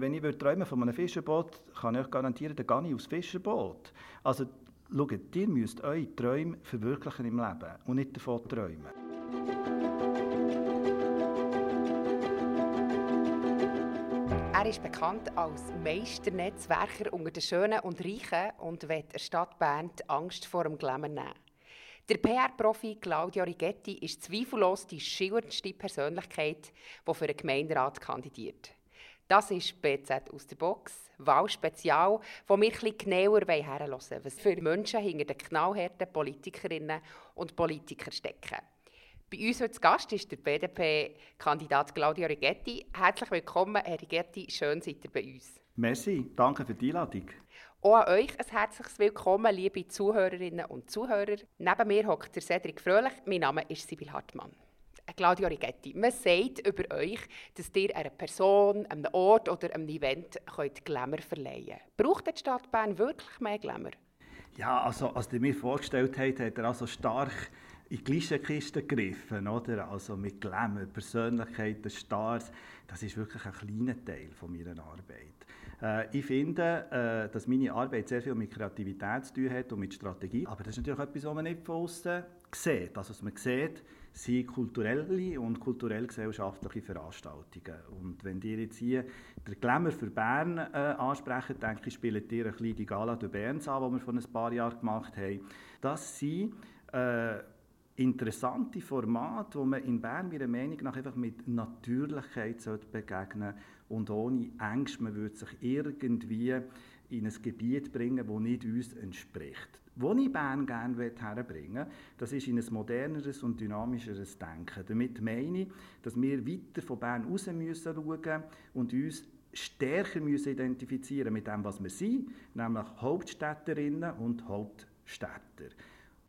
Wenn ich träume von einem Fischerboot, kann ich euch garantieren, dann gehe ich aufs Fischerboot. Also schaut, ihr müsst eure Träume verwirklichen im Leben und nicht davon träumen. Er ist bekannt als Meisternetzwerker unter den Schönen und Reichen und wird der Stadt Bern die Angst vor dem Glamour nehmen. Der PR-Profi Claudio Rigetti ist zweifellos die schillerndste Persönlichkeit, die für den Gemeinderat kandidiert. Das ist BZ aus der Box, Wahlspezial, wo wir etwas genauer herhören wollen, was für Menschen hinter den knallharten Politikerinnen und Politikern stecken. Bei uns heute zu Gast ist der BDP-Kandidat Claudio Rigetti. Herzlich willkommen, Herr Rigetti. Schön, seid ihr bei uns. Merci, danke für die Einladung. Auch an euch ein herzliches Willkommen, liebe Zuhörerinnen und Zuhörer. Neben mir hockt der Cedric Fröhlich. Mein Name ist Sibyl Hartmann. Claudio Rigetti, man sagt über euch, dass ihr einer Person, einem Ort oder einem Event könnt Glamour verleihen könnt. Braucht die Stadt Bern wirklich mehr Glamour? Ja, also als ihr mir vorgestellt habt, hat er also stark in die Klischeekiste gegriffen, oder? Also mit Glamour, Persönlichkeiten, Stars, das ist wirklich ein kleiner Teil von meiner Arbeit. Äh, ich finde, äh, dass meine Arbeit sehr viel mit Kreativität zu tun hat und mit Strategie, aber das ist natürlich etwas, was man nicht von außen sieht. Also was man sieht, sind kulturelle und kulturell-gesellschaftliche Veranstaltungen. Und wenn ihr jetzt hier den Glamour für Bern äh, ansprechen, denke ich, spielt ihr ein bisschen die Gala de Berns an, die wir vor ein paar Jahren gemacht haben. Das sind äh, interessante Formate, wo man in Bern meiner Meinung nach einfach mit Natürlichkeit begegnen sollte und ohne Angst. Man würde sich irgendwie in ein Gebiet bringen, das nicht uns entspricht. Wo ich Bern gerne herbringen will, das ist in ein moderneres und dynamischeres Denken. Damit meine ich, dass wir weiter von Bern raus müssen schauen und uns stärker müssen identifizieren mit dem, was wir sind, nämlich Hauptstädterinnen und Hauptstädter.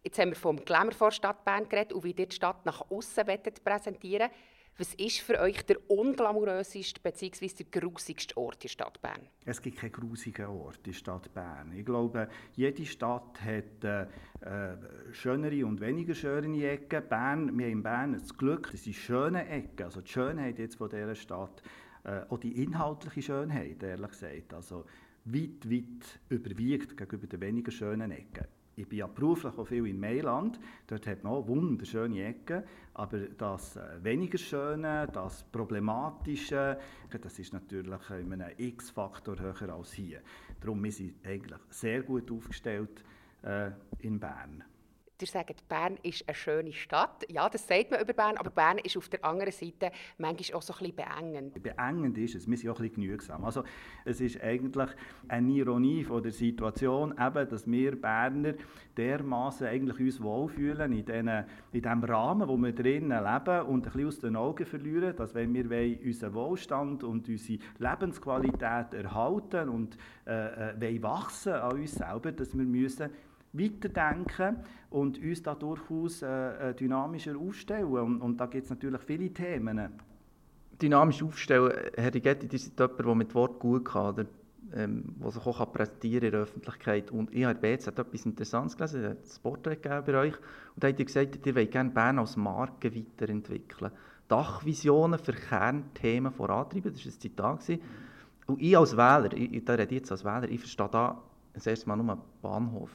Jetzt haben wir vom Glamour vor Stadt Bern geredet und wie ihr die Stadt nach außen präsentieren Was ist für euch der unglamouröseste bzw. der grusigste Ort in der Stadt Bern? Es gibt keinen grusigen Ort in der Stadt Bern. Ich glaube, jede Stadt hat äh, äh, schönere und weniger schöne Ecken. Bern, wir haben in Bern das Glück, das sind schöne Ecken. Also die Schönheit jetzt von dieser Stadt, äh, auch die inhaltliche Schönheit, ehrlich gesagt, also weit, weit überwiegt gegenüber den weniger schönen Ecken ich bin ja beruflich auch viel in Mailand, dort hat man auch wunderschöne Ecken, aber das äh, weniger Schöne, das Problematische, das ist natürlich in einem X-Faktor höher als hier. Darum sind wir eigentlich sehr gut aufgestellt äh, in Bern. Ihr sagt, Bern ist eine schöne Stadt. Ja, das sagt man über Bern, aber Bern ist auf der anderen Seite manchmal auch so ein bisschen beengend. Beengend ist es, wir sind auch ein bisschen genügsam. Also, es ist eigentlich eine Ironie von der Situation, eben, dass wir Berner dermaßen eigentlich uns wohlfühlen in, den, in dem Rahmen, wo wir drinnen leben und ein bisschen aus den Augen verlieren, dass wenn wir unseren Wohlstand und unsere Lebensqualität erhalten und äh, äh, wachsen an uns selber, dass wir müssen weiterdenken und uns da durchaus äh, äh, dynamischer aufstellen. Und, und da gibt es natürlich viele Themen. Dynamisch aufstellen, Herr Rigetti, das ist jemand, der mit Wort gut kann, oder, ähm, der sich auch präsentieren in der Öffentlichkeit. Und ich habe BZ etwas Interessantes gelesen, hat ein Porträt bei euch, und da habt ihr gesagt, ihr wollt gerne Bern als Marke weiterentwickeln. Dachvisionen für Kernthemen vorantreiben, das war ein Zitat. Und ich als Wähler, ich, da rede ich jetzt als Wähler, ich verstehe da das erste Mal nur Bahnhof.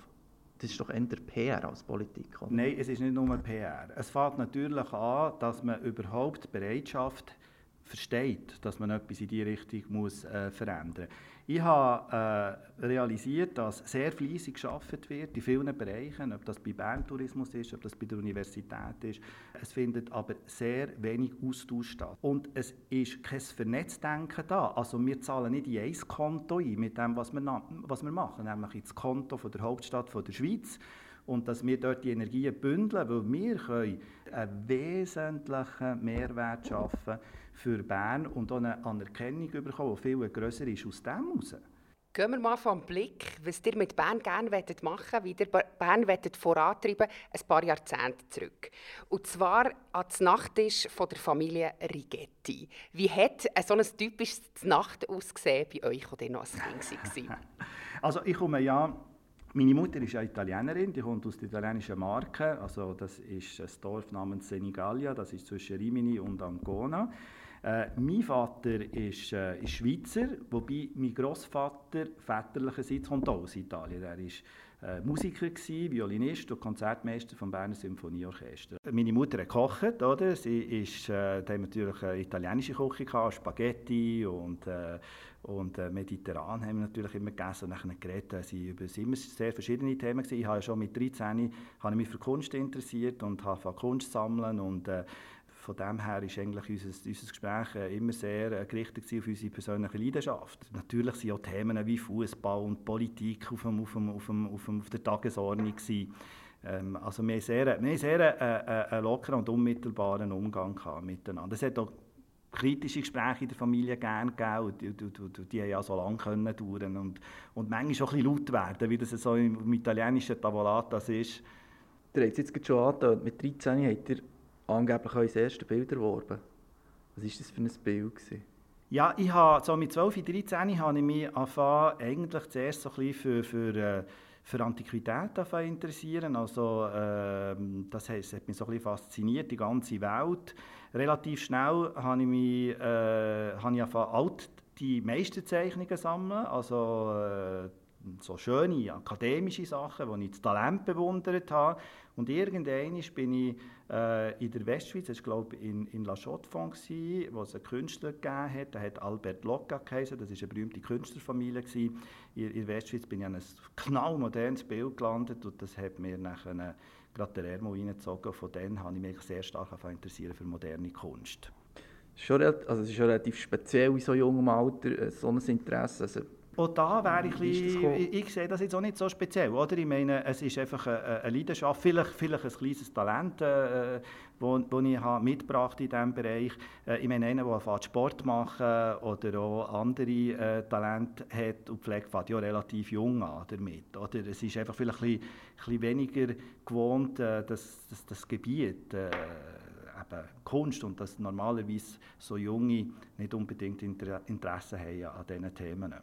Das ist doch eher PR als Politik, oder? Nein, es ist nicht nur PR. Es fängt natürlich an, dass man überhaupt Bereitschaft versteht, dass man etwas in diese Richtung muss, äh, verändern muss. Ich habe äh, realisiert, dass sehr fleissig geschafft wird in vielen Bereichen, ob das bei Bern Tourismus ist, ob das bei der Universität ist. Es findet aber sehr wenig Austausch statt. Und es ist kein Vernetzdenken da. Also wir zahlen nicht in ein Konto ein mit dem, was wir, was wir machen, nämlich ins Konto von der Hauptstadt von der Schweiz und dass wir dort die Energien bündeln, weil wir können einen wesentlichen Mehrwert schaffen für Bern und auch eine Anerkennung bekommen, die viel grösser ist aus dem heraus. Gehen wir mal vom Blick, was ihr mit Bern gerne machen wollt, wie ihr Bern vorantreiben ein paar Jahrzehnte zurück. Und zwar an den Nachttisch von der Familie Rigetti. Wie hat so ein typisches Nacht ausgesehen bei euch, als ihr noch ein Kind war? also ich komme ja meine Mutter ist eine Italienerin, die kommt aus der italienischen Marke. Also das ist ein Dorf namens Senigallia, das ist zwischen Rimini und Ancona. Äh, mein Vater ist, äh, ist Schweizer, wobei mein Großvater väterlicherseits kommt auch aus Italien. Er ist äh, Musiker gewesen, Violinist und Konzertmeister vom Berner Symphonieorchester. Meine Mutter hat gekocht, oder? Sie ist, äh, haben natürlich eine italienische Küche gehabt, Spaghetti und äh, und äh, mediterran haben wir natürlich immer gegessen und nachher geredet. Äh, sie über immer sehr verschiedene Themen gewesen. Ich habe schon mit 13 habe ich mich für Kunst interessiert und habe Kunst sammeln und äh, von dem her ist eigentlich unser, unser Gespräch äh, immer sehr äh, gerichtet auf unsere persönliche Leidenschaft. Natürlich sind auch Themen wie Fußball und Politik auf, dem, auf, dem, auf, dem, auf, auf der Tagesordnung Ähm, also wir haben sehr, wir sehr äh, einen lockeren und unmittelbaren Umgang miteinander. Es hat auch kritische Gespräche in der Familie gerne gegeben und die, die, die, die haben ja so lange können dauern und, und manchmal auch ein laut werden, wie das so im, italienischen Tavolata ist. Ihr habt es jetzt schon angetan, mit 13 habt ihr angeblich euer erstes Bild erworben. Was war das für ein Bild? Gewesen? Ja, ich habe, so mit 12, 13 habe ich mich angefangen, eigentlich zuerst so ein bisschen für, für, äh, für Antiquität interessieren. Also, äh, das heisst, hat mich so ein bisschen fasziniert, die ganze Welt. Relativ schnell habe ich mich äh, habe ich angefangen, alt die meisten Zeichnungen sammeln, also äh, so schöne akademische Sachen, die ich das Talent bewundert habe. Und irgendwann bin ich äh, in der Westschweiz, das glaube in, in La Chaux-de-Fonds, wo es einen Künstler gegeben hat, der hat Albert Locca geheißen, das war eine berühmte Künstlerfamilie. Gewesen. In, in der Westschweiz bin ich an ein knallmodernes Bild gelandet und das hat mir nachher gerade der Ermo reingezogen. Von dann habe ich mich sehr stark interessiert für moderne Kunst. Schon, also es ist schon relativ speziell in so jungem Alter, äh, so ein Interesse. Also auch da wäre ich, ich, ich sehe das jetzt auch nicht so speziell, oder? Ich meine, es ist einfach eine, eine Leidenschaft, vielleicht, vielleicht ein kleines Talent, äh, wo, wo ich habe mitgebracht in diesem Bereich. Äh, ich meine, einer, der Sport machen oder auch andere äh, Talente hat und pflegt, fängt ja relativ jung an damit, oder? Es ist einfach vielleicht ein bisschen, ein bisschen weniger gewohnt, äh, das, das, das Gebiet, äh, Kunst und dass normalerweise so Junge nicht unbedingt Interesse haben an diesen Themen.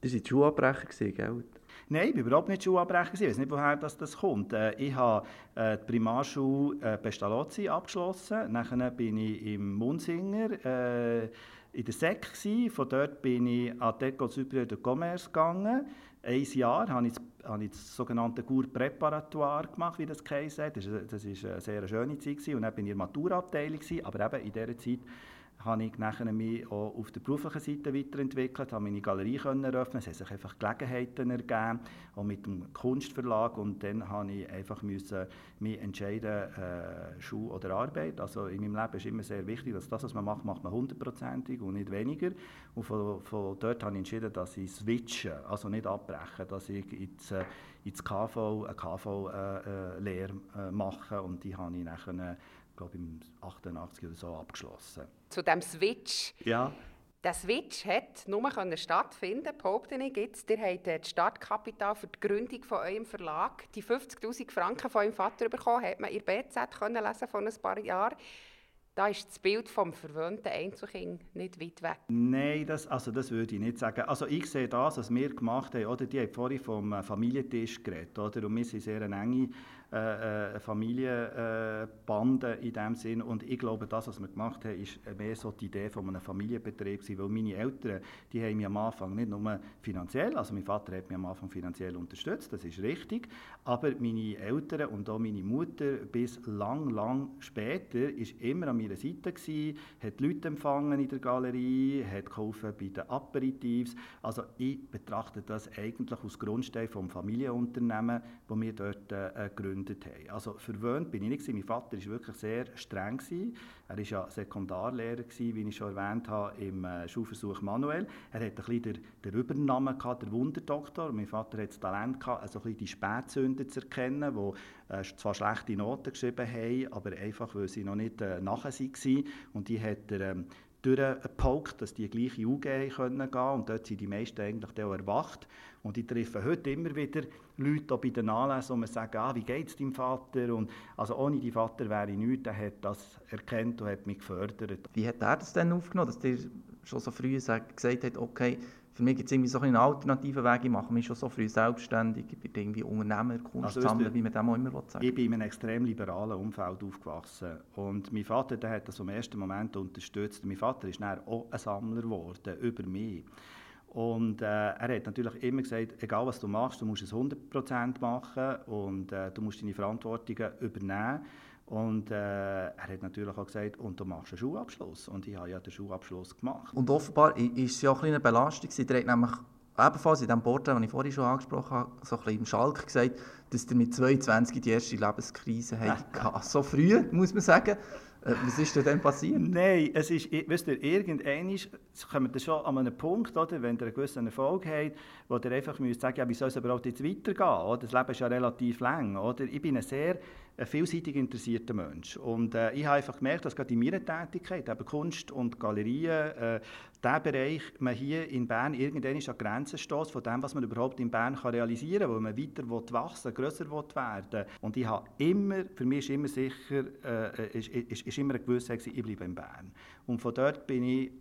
Das waren Schuhabbrecher, gell? Nein, ich war überhaupt nicht Schuhabbrecher. Ich weiß nicht, woher das, das kommt. Äh, ich habe äh, die Primarschule äh, Pestalozzi abgeschlossen. Nachher bin ich im Munsinger äh, in der SEC. Gewesen. Von dort bin ich an die École Supérieure de Commerce gegangen. Ein Jahr habe ich habe ich das sogenannte Cours Präparatoire gemacht, wie das geheißen hat. Das war eine sehr schöne Zeit. Gewesen. Und dann bin ich in der Maturaabteilung. Aber eben in dieser Zeit habe ich nachher mich auch auf der beruflichen Seite weiterentwickelt, habe meine Galerie können eröffnen, es haben sich einfach Gelegenheiten ergeben, auch mit dem Kunstverlag und dann habe ich einfach müssen mich entscheiden, äh, Schule oder Arbeit. Also in meinem Leben ist immer sehr wichtig, dass das, was man macht, macht man hundertprozentig und nicht weniger. Und von, von, dort habe ich entschieden, dass ich switche, also nicht abbreche, dass ich ins, äh, ins KV, eine KV-Lehre äh, äh, äh, mache und die habe ich nachher glaube im 88 oder so abgeschlossen. Zu dem Switch. Ja. Der Switch hat nur stattfinden behaupte ich jetzt. Ihr habt das Startkapital für die Gründung von eurem Verlag, die 50'000 Franken von eurem Vater bekommen, hat man in BZ können lesen von ein paar Jahren. Da ist das Bild vom verwöhnten Einzelkind nicht weit weg. Nein, das, also das würde ich nicht sagen. Also ich sehe das, was wir gemacht haben, oder die haben vorhin vom äh, Familientisch geredet, oder? und wir sind sehr eine enge äh, äh, Familienbande in dem Sinn. Und ich glaube, das, was wir gemacht haben, ist mehr so die Idee von einem Familienbetrieb gewesen, weil meine Eltern, die haben mich am Anfang nicht nur finanziell, also mein Vater hat mich am Anfang finanziell unterstützt, das ist richtig, aber meine Eltern und auch meine Mutter bis lang, lang später ist immer an meiner Seite gewesen, hat Leute empfangen in der Galerie, hat geholfen bei den Aperitifs. Also ich betrachte das eigentlich als Grundstein vom Familienunternehmen, wo wir dort äh, gegründet gegründet haben. Also verwöhnt bin ich nicht. Mein Vater war wirklich sehr streng. Er war ja Sekundarlehrer, wie ich schon erwähnt habe, im äh, Schulversuch Manuel. Er hatte ein bisschen den, den Übernamen, gehabt, der Wunderdoktor. Mein Vater hatte das Talent, gehabt, also ein bisschen die Spätzünder zu erkennen, die äh, zwar schlechte Noten geschrieben haben, aber einfach, weil sie noch nicht äh, nachher waren. Und die hat er ähm, durchgepaukt, dass die gleiche UG können gehen und dort sind die meisten eigentlich auch erwacht. Und ich treffe heute immer wieder Leute bei den Anlässen, die mir sagen, ah, wie geht es deinem Vater? Und also ohne deinen Vater wäre ich nichts, er hat das erkannt und hat mich gefördert. Wie hat er das denn aufgenommen, dass ihr schon so früh gesagt habt, okay, für mich gibt es irgendwie so einen alternativen Weg. Ich mache mich schon so früh selbstständig. Ich bin irgendwie Unternehmer, Kunstsammler, also, wie man dem auch immer sagen Ich bin in einem extrem liberalen Umfeld aufgewachsen. Und mein Vater der hat das im ersten Moment unterstützt. Mein Vater ist dann auch ein Sammler geworden, über mich. Und äh, er hat natürlich immer gesagt, egal was du machst, du musst es 100% machen und äh, du musst deine Verantwortungen übernehmen. Und äh, er hat natürlich auch gesagt, und du machst einen Schulabschluss. Und ich habe ja den Schulabschluss gemacht. Und offenbar ist es ja auch eine Belastung. Sie hat nämlich ebenfalls in dem Porträt, das ich vorhin schon angesprochen habe, so ein bisschen im Schalk gesagt, dass er mit 22 die erste Lebenskrise hatte. so früh, muss man sagen. Äh, was ist denn dann passiert? Nein, es ist, weißt du, irgendwann kommt ihr schon an einen Punkt, oder, wenn ihr einen gewissen Erfolg habt, wo ihr einfach müsst sagen, ja, wie soll es überhaupt jetzt weitergehen? Oder? Das Leben ist ja relativ lang. Oder? Ich bin ein sehr ein vielseitig interessierter Mensch. Und äh, ich habe einfach gemerkt, dass gerade in meiner Tätigkeit, eben Kunst und Galerien, äh, dieser Bereich, man hier in Bern irgendwann an Grenzen stößt von dem, was man überhaupt in Bern kann realisieren kann, wo man weiter will wachsen grösser will werden Und ich habe immer, für mich ist immer sicher, äh, ist, ist, ist immer eine Gewissheit, ich bleibe in Bern. Und von dort bin ich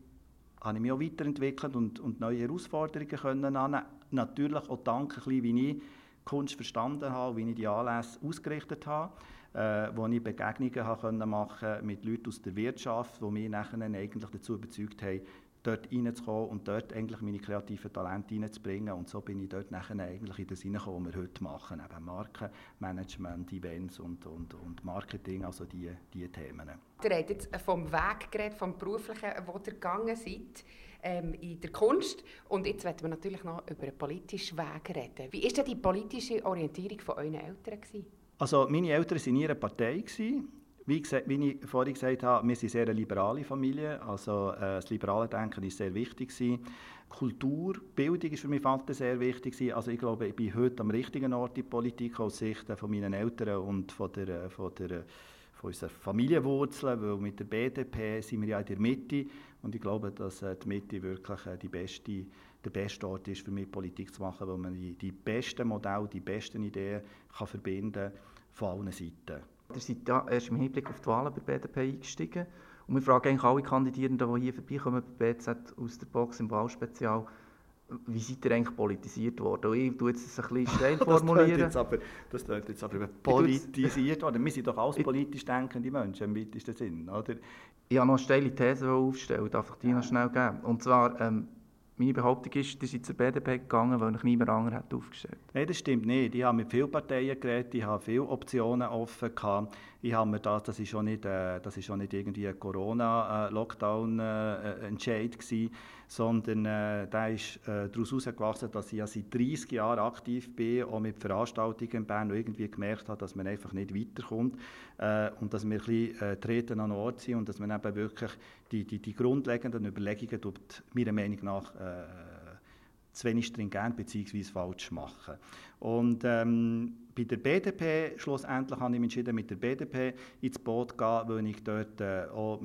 habe ich mich auch weiterentwickelt und, und neue Herausforderungen können annehmen. Natürlich auch dank, wie ich Kunst verstanden habe, wie ich die Anlässe ausgerichtet habe, äh, wo ich Begegnungen habe machen mit Leuten aus der Wirtschaft, die mich nachher eigentlich dazu überzeugt haben, dort reinzukommen und dort eigentlich meine kreativen Talente reinzubringen. Und so bin ich dort nachher eigentlich in das hineingekommen, was wir heute machen. Eben Markenmanagement, Events und, und, und Marketing, also diese die Themen. Ihr habt jetzt vom Weg geredet, vom beruflichen, wo ihr gegangen seid ähm, in der Kunst. Und jetzt werden wir natürlich noch über einen politischen Weg reden. Wie war denn die politische Orientierung von euren Eltern? Gewesen? Also meine Eltern waren in ihrer Partei. Wie, wie, ich vorhin gesagt habe, wir sind sehr eine liberale Familie. Also äh, das liberale Denken ist sehr wichtig. Gewesen. Kultur, Bildung ist für meinen Vater sehr wichtig. Gewesen. Also ich glaube, ich bin heute am richtigen Ort in der Politik aus Sicht von meinen Eltern und von der, von der von unseren Familienwurzeln, weil mit der BDP sind wir ja in der Mitte und ich glaube, dass äh, die Mitte wirklich äh, die beste, der beste Ort ist, für mich Politik zu machen, weil man die, die besten Modelle, die besten Ideen kann verbinden von allen Seiten. Ihr seid ja erst im Hinblick auf die Wahlen bei BDP eingestiegen und wir fragen eigentlich alle Kandidierenden, die hier vorbeikommen bei BZ aus der Box im Wahlspezial, wie seid ihr eigentlich politisiert worden? Ich tue jetzt ein bisschen steil formulieren. das, aber, das klingt jetzt aber politisiert worden. Wir sind doch alles politisch denkende Menschen im weitesten Sinn, oder? Ich habe noch eine steile These aufgestellt, darf ich die noch schnell geben? Und zwar, ähm, meine Behauptung ist, ihr seid zur BDP gegangen, weil ich niemand anderen hat aufgestellt Nein, das stimmt nicht. Ich habe mit vielen Parteien geredet, ich habe viele Optionen offen gehabt. Ich habe mir das, das ist schon nicht, äh, das ist schon nicht irgendwie ein Corona-Lockdown-Entscheid äh, äh, sondern äh, der ist äh, daraus herausgewachsen, dass ich ja seit 30 Jahren aktiv bin, auch mit Veranstaltungen in Bern, und irgendwie gemerkt habe, dass man einfach nicht weiterkommt äh, und dass wir ein bisschen äh, treten an Ort sind und dass man eben wirklich die, die, die grundlegenden Überlegungen tut, meiner Meinung nach äh, zu wenig stringent bzw. falsch machen. Und ähm, bei der BDP schlussendlich habe ich mich entschieden, mit der BDP ins Boot zu gehen, weil ich dort äh, auch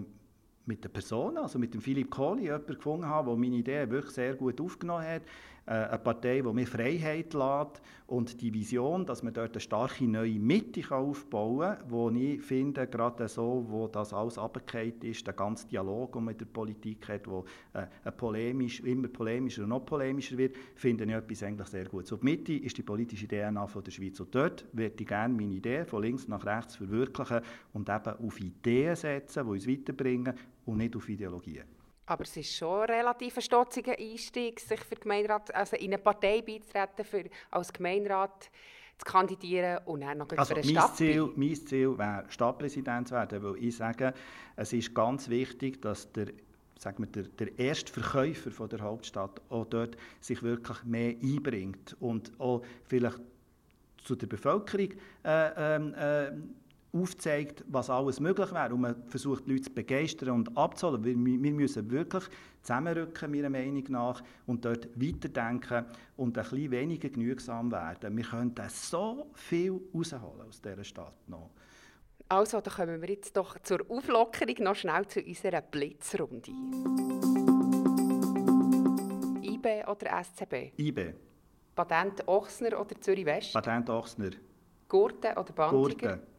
mit der Person, also mit dem Philipp Kohli, jemanden gefunden habe, der meine Idee wirklich sehr gut aufgenommen hat. Äh, eine Partei, die mir Freiheit lässt und die Vision, dass man dort eine starke neue Mitte aufbauen kann, wo ich finde, gerade so, wo das alles abgekehrt ist, der ganze Dialog, den man mit der Politik hat, wo äh, polemisch, immer polemischer und noch polemischer wird, finde ich etwas eigentlich sehr gut. So, die Mitte ist die politische DNA von der Schweiz und dort würde ich gerne meine Idee von links nach rechts verwirklichen und eben auf Ideen setzen, die uns weiterbringen und nicht auf Ideologien. Aber es ist schon ein relativ stotziger Einstieg, sich für Gemeinderat, also in eine Partei beizutreten, für als Gemeinderat zu kandidieren und dann noch also für eine Stadt. Ziel, mein Ziel wäre, Stadtpräsident zu werden, weil ich sage, es ist ganz wichtig, dass der sagen wir, der, der erste Verkäufer von der Hauptstadt auch dort sich wirklich mehr einbringt und auch vielleicht zu der Bevölkerung äh, äh, aufzeigt, was alles möglich wäre und man versucht, die Leute zu begeistern und abzuholen. Wir, wir müssen wirklich zusammenrücken, meiner Meinung nach, und dort weiterdenken und ein bisschen weniger genügsam werden. Wir können so viel rausholen aus dieser Stadt noch. Also, dann kommen wir jetzt doch zur Auflockerung noch schnell zu unserer Blitzrunde. IB oder SCB? IB. Patent Ochsner oder Zürich West? Patent Ochsner. Gurten oder Bantiger? Gurten.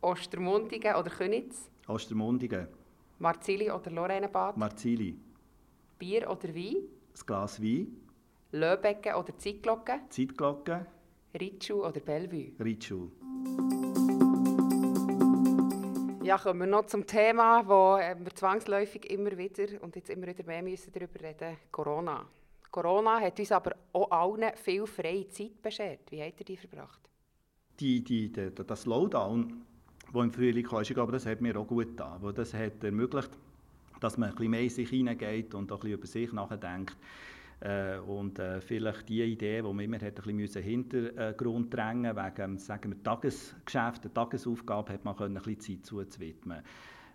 Ostermundigen oder Könitz? Ostermundigen. Marzili oder Lorrainebad? Marzili. Bier oder Wein? ein Glas Wein. Löbecken oder Zeitglocke? Zeitglocke. Ritschu oder Bellevue? Ritschu. Ja, kommen wir noch zum Thema, wo äh, wir zwangsläufig immer wieder und jetzt immer wieder mehr müssen darüber reden Corona. Corona hat uns aber auch allen viel freie Zeit beschert. Wie habt ihr die verbracht? Die, die, die, das Slowdown, das im Frühling kam, glaube, das hat mir auch gut getan. Weil das hat ermöglicht, dass man ein bisschen mehr in sich hineingeht und auch ein bisschen über sich nachdenkt. Äh, und äh, vielleicht die Idee, die man immer hat, ein bisschen Hintergrund drängen wegen sagen wir, Tagesgeschäft, der Tagesaufgabe, hat man können, ein bisschen Zeit zuzuwidmen.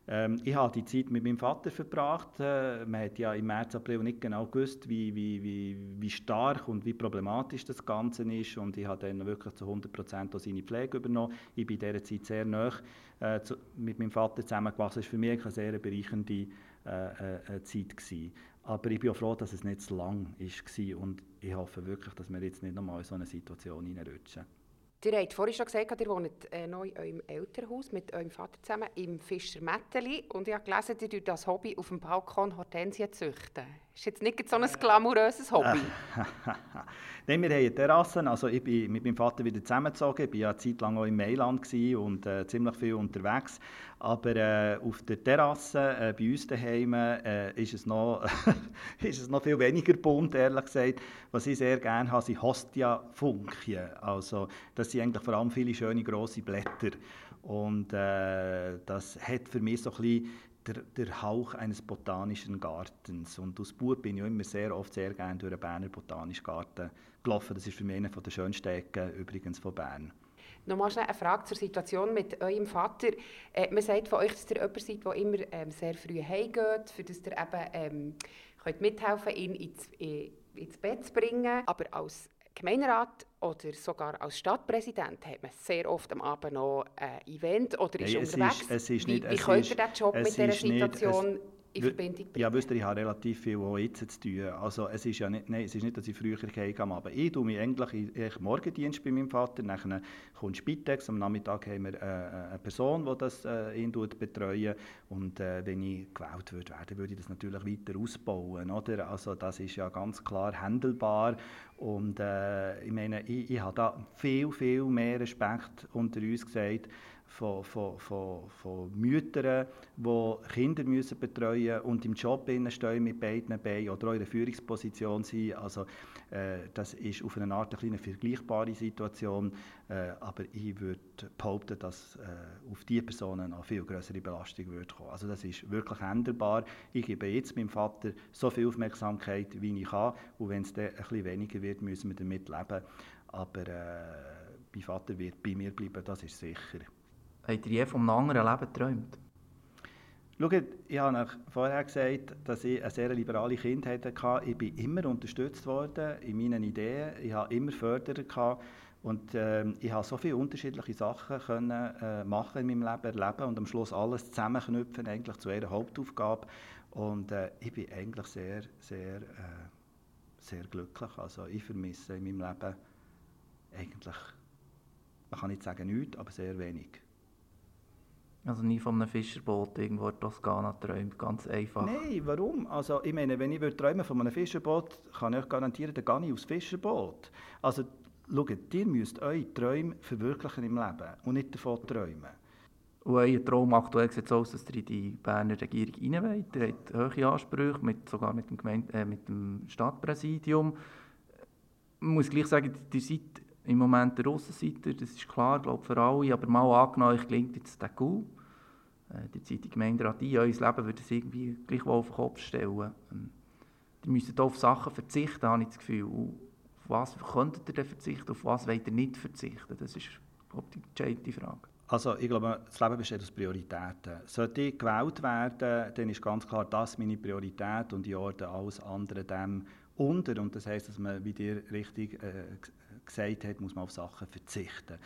Ähm, ich habe die Zeit mit meinem Vater verbracht. Äh, man hat ja im März, April nicht genau gewusst, wie, wie, wie, wie stark und wie problematisch das Ganze ist. Und ich habe dann wirklich zu 100 Prozent seine Pflege übernommen. Ich bin in dieser Zeit sehr nah äh, mit meinem Vater zusammengewachsen. Das war für mich eine sehr bereichernde äh, äh, Zeit. Gewesen. Aber ich bin auch froh, dass es nicht zu lang war. Und ich hoffe wirklich, dass wir jetzt nicht nochmal in so eine Situation hineinrutschen. Ihr habt vorhin schon gesagt, ihr wohnt äh, neu in eurem Elternhaus mit eurem Vater zusammen im Fischer Metteli. Und ich habe gelesen, ihr das Hobby auf dem Balkon Hortensien züchten. Ist jetzt nicht so ein glamouröses Hobby? Nein, wir haben eine Terrasse. Also ich bin mit meinem Vater wieder zusammengezogen. Ich war ja eine Zeit lang auch in Mailand und äh, ziemlich viel unterwegs. Aber äh, auf der Terrasse äh, bei uns daheim äh, ist, es noch, ist es noch viel weniger bunt, ehrlich gesagt. Was ich sehr gerne habe, sind Hostia-Funkchen. Also das sind eigentlich vor allem viele schöne grosse Blätter. Und äh, das hat für mich so ein bisschen der, der, Hauch eines botanischen Gartens. Und als Bub bin ich immer sehr oft sehr gerne durch den Berner Botanischen Garten gelaufen. Das ist für mich einer der schönsten Ecken übrigens von Bern. Nochmal schnell eine Frage zur Situation mit eurem Vater. Äh, man sagt von euch, dass ihr jemand seid, der immer ähm, sehr früh heimgeht, für dass ihr eben ähm, könnt mithelfen ihn ins, ins Bett zu bringen. Aber als Gemeinderat oder sogar als Stadtpräsident hat man sehr oft am Abend noch ein Event oder ist Nein, unterwegs. Ist, wie, wie könnt ihr diesen Job mit dieser Situation nicht, in Verbindung bringen? Ja, wisst ihr, ich habe relativ viel auch jetzt zu tun. Also es ist ja nicht, nein, es ist nicht, dass ich früher gehe am Abend. Ich tue mich eigentlich in Morgendienst bei meinem Vater, dann kommt Spitex, am Nachmittag haben wir äh, eine Person, die das äh, ihn betreut und äh, wenn ich gewählt würde, werden, würde ich das natürlich weiter ausbauen. Oder? Also das ist ja ganz klar handelbar und äh, ich meine, ich, ich habe da viel, viel mehr Respekt unter uns gesagt, von, von, von, von Müttern, die Kinder müssen betreuen müssen und im Job stehen mit beiden Beinen oder auch in der Führungsposition sind. Also, äh, das ist auf eine Art eine vergleichbare Situation, äh, aber ich würde behaupten, dass äh, auf diese Personen eine viel größere Belastung würde kommen. Also das ist wirklich änderbar. Ich gebe jetzt meinem Vater so viel Aufmerksamkeit, wie ich kann und wenn es dann ein bisschen weniger wird, müssen wir damit leben. Aber äh, mein Vater wird bei mir bleiben, das ist sicher. Habt ihr je vom anderen Leben geträumt? Schaut, ich habe vorher gesagt, dass ich eine sehr liberale Kindheit hatte. Ich bin immer unterstützt worden in meinen Ideen. Ich habe immer Förderer gehabt. Und äh, ich habe so viele unterschiedliche Sachen können, äh, machen in meinem Leben, erleben und am Schluss alles zusammenknüpfen eigentlich zu ihrer Hauptaufgabe. Und äh, ich bin eigentlich sehr, sehr, äh, sehr glücklich. Also ich vermisse in meinem Leben eigentlich, man kann nicht sagen nichts, aber sehr wenig. Also nie von einem Fischerboot irgendwo in Toskana träumt, ganz einfach. Nein, warum? Also ich meine, wenn ich träumen von einem Fischerboot, kann ich euch garantieren, dann gehe ich aufs Fischerboot. Also schaut, ihr müsst eure Träume verwirklichen im Leben und nicht davon träumen. Und euer Traum aktuell sieht so aus, dass ihr in die Berner Regierung rein wollt. Ihr habt hohe Ansprüche, mit, sogar mit dem, Gemeinde, äh, mit dem Stadtpräsidium. Ich muss gleich sagen, ihr seid im Moment der Aussenseiter, das ist klar, glaube für alle, aber mal angenommen, euch gelingt jetzt der Goal. Äh, die Zeit die Gemeinderat ein, euer Leben würde es irgendwie gleich auf den Kopf stellen. Ähm, ihr müsst auf Sachen verzichten, habe ich das Gefühl. Auf was könntet ihr denn verzichten, auf was wollt ihr nicht verzichten? Das ist, glaube ich, die entscheidende Frage. Also ich glaube, das Leben besteht aus Prioritäten. Sollte ich gewählt werden, dann ist ganz klar das meine Priorität und ich ordne alles andere dem unter. Und das heißt, dass man, wie dir richtig äh, gesagt hat, muss man auf Sachen verzichten.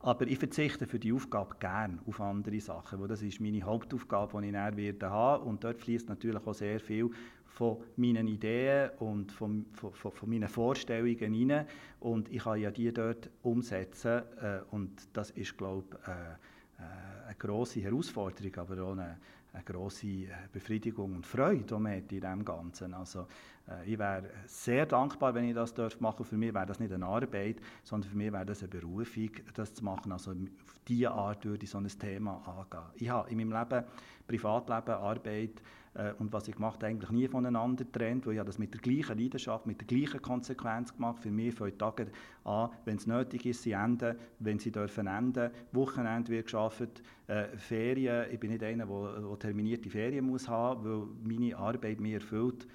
Aber ich verzichte für die Aufgabe gerne auf andere Sachen, weil das ist meine Hauptaufgabe, die ich dann werde haben. Und dort fließt natürlich auch sehr viel von meinen Ideen und von, von, von, meinen Vorstellungen rein. Und ich kann ja die dort umsetzen. Äh, und das ist, glaube ich, äh, äh, eine grosse Herausforderung, aber auch eine, eine grosse Befriedigung und Freude, die man hat in dem Ganzen. Also, ich wäre sehr dankbar, wenn ich das machen dürfte. Für mich wäre das nicht eine Arbeit, sondern für mich wäre das eine Berufung, das zu machen. Also auf diese Art würde ich so ein Thema angehen. Ich habe in meinem Leben, Privatleben, Arbeit äh, und was ich gemacht eigentlich nie voneinander getrennt, weil ich das mit der gleichen Leidenschaft, mit der gleichen Konsequenz gemacht. Für mich fangen Tage an, wenn es nötig ist, sie enden, wenn sie dürfen enden. Wochenende wird geschafft, äh, Ferien. Ich bin nicht einer, der terminierte Ferien muss haben, weil meine Arbeit mich erfüllt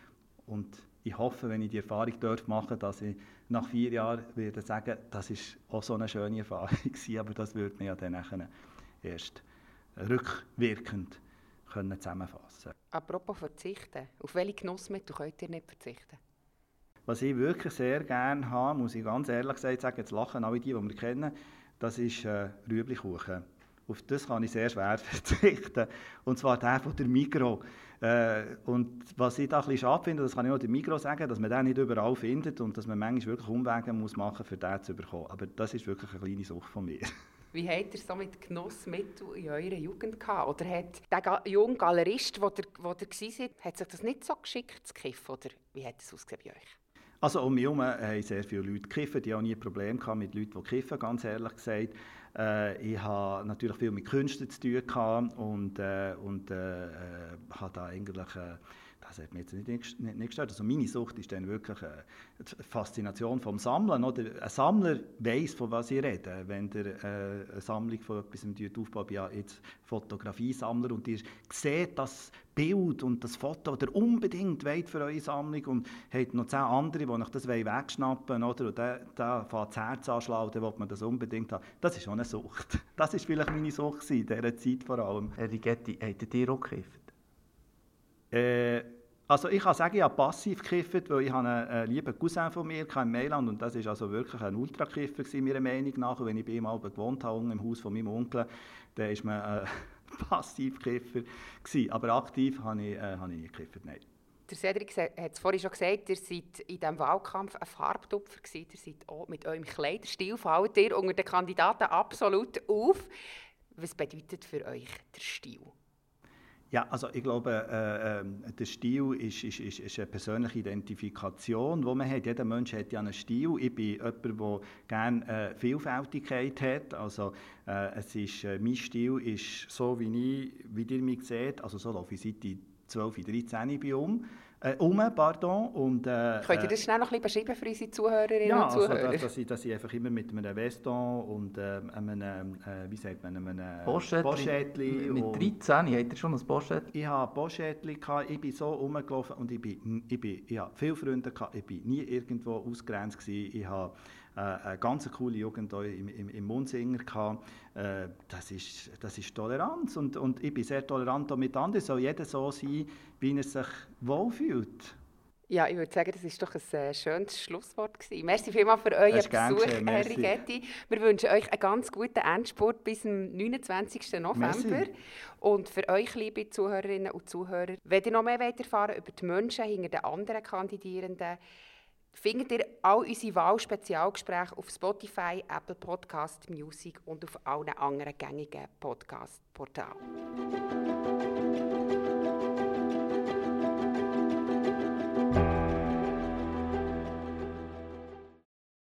und ich hoffe, wenn ich die Erfahrung dort machen dass ich nach vier Jahren werde sagen, das ist auch so eine schöne Erfahrung gewesen, aber das würde man ja dann erst rückwirkend können zusammenfassen Apropos verzichten, auf welche Genussmittel könnt ihr nicht verzichten? Was ich wirklich sehr gerne habe, muss ich ganz ehrlich sagen, jetzt lachen alle die, die wir kennen, das ist äh, Rüeblikuchen. Auf das kann ich sehr schwer verzichten. Und zwar der von der Migros. Äh, und was ich da ein bisschen schade finde, das kann ich auch der Migros sagen, dass man den nicht überall findet und dass man manchmal wirklich Umwege muss machen muss, um den zu bekommen. Aber das ist wirklich eine kleine Sucht von mir. Wie habt ihr so mit Genussmitteln in eurer Jugend gehabt? Oder hat der junge Galerist, wo ihr, ihr war, hat sich das nicht so geschickt zu kiffen? Oder wie hat es ausgesehen bei euch? Also um mich herum haben sehr viele Leute gekifft. Ich hatte nie Probleme mit Leuten, die kiffen, ganz ehrlich gesagt. Äh, ich hatte natürlich viel mit Künsten zu tun gehabt und, äh, und äh, äh habe da eigentlich... Äh, das hat mich jetzt nicht, nicht, nicht gestört. Also meine Sucht ist dann wirklich äh, die Faszination vom Sammeln. Oder? Ein Sammler weiß, von was ich rede. Wenn der äh, eine Sammlung von etwas aufbaut, ja jetzt Fotografiesammler und ihr seht das Bild und das Foto, ihr unbedingt wollt für eure Sammlung und habt noch zehn andere, die euch das wegschnappen wollen, oder? Und da, da fängt das Herz anschlagen, dann will man das unbedingt haben. Das ist auch eine Sucht. Das war vielleicht meine Sucht in dieser Zeit vor allem. Rigetti, habt ihr auch gekifft? Äh, also ich kann sagen, ich habe passiv gekifft, weil ich einen, einen lieben Cousin von mir in Mailand und das war also wirklich ein Ultrakiffer meiner Meinung nach. Und wenn ich bei ihm gewohnt habe, im Haus von meinem Onkel, dann war man äh, Passivkiffer. Aber aktiv habe ich, äh, habe ich nie gekifft, nein. Der Cedric hat es vorhin schon gesagt, ihr seid in diesem Wahlkampf ein Farbtupfer gewesen. Ihr seid auch mit eurem Kleiderstil, fallt ihr unter den Kandidaten absolut auf. Was bedeutet für euch der Stil? Ja, also ich glaube, äh, äh, der Stil ist, ist, ist, ist, eine persönliche Identifikation, die man hat. Jeder Mensch hat ja einen Stil. Ich bin jemand, der gerne äh, Vielfältigkeit hat. Also äh, es ist, äh, mein Stil ist so, wie, ich, wie ihr mich seht. Also so laufe ich seit ich 12, 13 bin um. Äh, um, pardon. Und, äh, Könnt ihr das schnell noch ein bisschen beschreiben für unsere Zuhörerinnen ja, und Zuhörer? Also, dass, dass, ich, dass ich einfach immer mit einem Veston und äh, einem, äh, wie sagt man, einem Poschettli. Mit 13 habt ihr schon ein Poschettli? Ich hatte Poschettli, ich bin so rumgelaufen und ich, bin, ich, bin, ich hatte viele Freunde, gehabt, ich war nie irgendwo ausgrenzt. Gewesen. Ich habe äh, eine ganz coole Jugend im, im, im Munsinger gehabt. Äh, das, ist, das ist Toleranz und, und ich bin sehr tolerant mit anderen. Soll jeder so sein, wie er sich wohlfühlt. Ja, ich würde sagen, das war doch ein äh, schönes Schlusswort. Gewesen. Merci vielmals für euren Besuch, Herr Rigetti. Wir wünschen euch einen ganz guten Endspurt bis zum 29. November. Merci. Und für euch, liebe Zuhörerinnen und Zuhörer, wenn ihr noch mehr erfahren wollt über die Menschen hinter den anderen Kandidierenden, findet ihr all unsere Wahlspezialgespräche auf Spotify, Apple Podcast Music und auf allen anderen gängigen Podcast-Portalen.